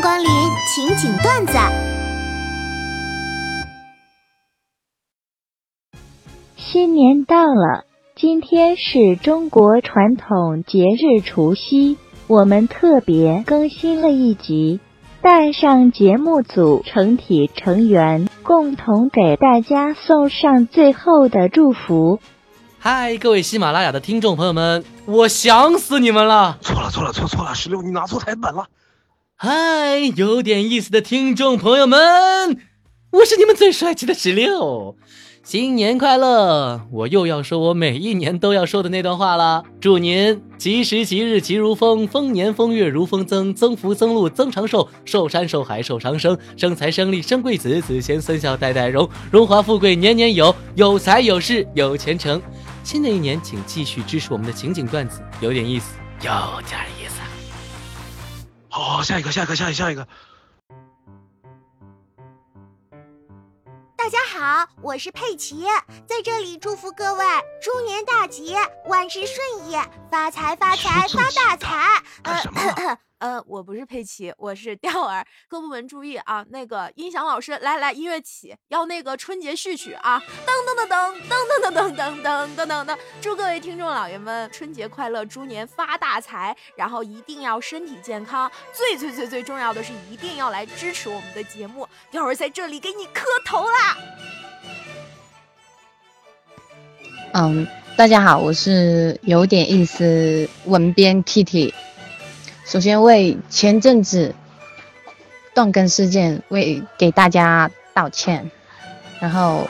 迎光临情景段子。新年到了，今天是中国传统节日除夕，我们特别更新了一集，带上节目组成体成员，共同给大家送上最后的祝福。嗨，各位喜马拉雅的听众朋友们，我想死你们了！错了错了错错了，石榴你拿错台本了。嗨，有点意思的听众朋友们，我是你们最帅气的石榴，新年快乐！我又要说我每一年都要说的那段话了，祝您吉时吉日吉如风，丰年丰月如风增，增福增禄增长寿，寿山寿海寿长生，生财生利生贵子，子贤孙孝代代荣，荣华富贵年年有，有财有势有前程。新的一年，请继续支持我们的情景段子，有点意思，有点意思。好，下一个，下一个，下一个，下一个。大家好，我是佩奇，在这里祝福各位猪年大吉，万事顺意，发财发财发大财。呃。呃，我不是佩奇，我是吊儿。各部门注意啊，那个音响老师，来来，音乐起，要那个春节序曲啊！噔噔噔噔噔噔噔噔噔噔噔噔！祝各位听众老爷们春节快乐，猪年发大财，然后一定要身体健康，最最最最重要的是一定要来支持我们的节目。吊儿在这里给你磕头啦！嗯，大家好，我是有点意思文编 Kitty。首先为前阵子断更事件为给大家道歉，然后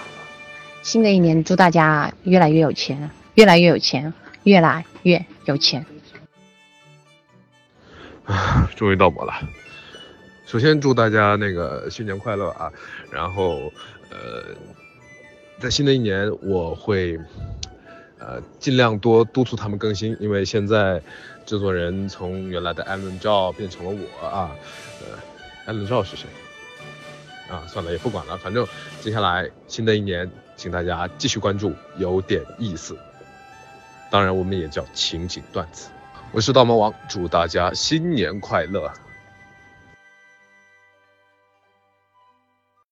新的一年祝大家越来越有钱，越来越有钱，越来越有钱。啊，终于到我了。首先祝大家那个新年快乐啊！然后呃，在新的一年我会。呃，尽量多督促他们更新，因为现在制作人从原来的 eleanor 赵变成了我啊。呃，eleanor 赵是谁？啊，算了，也不管了，反正接下来新的一年，请大家继续关注，有点意思。当然，我们也叫情景段子。我是大魔王，祝大家新年快乐。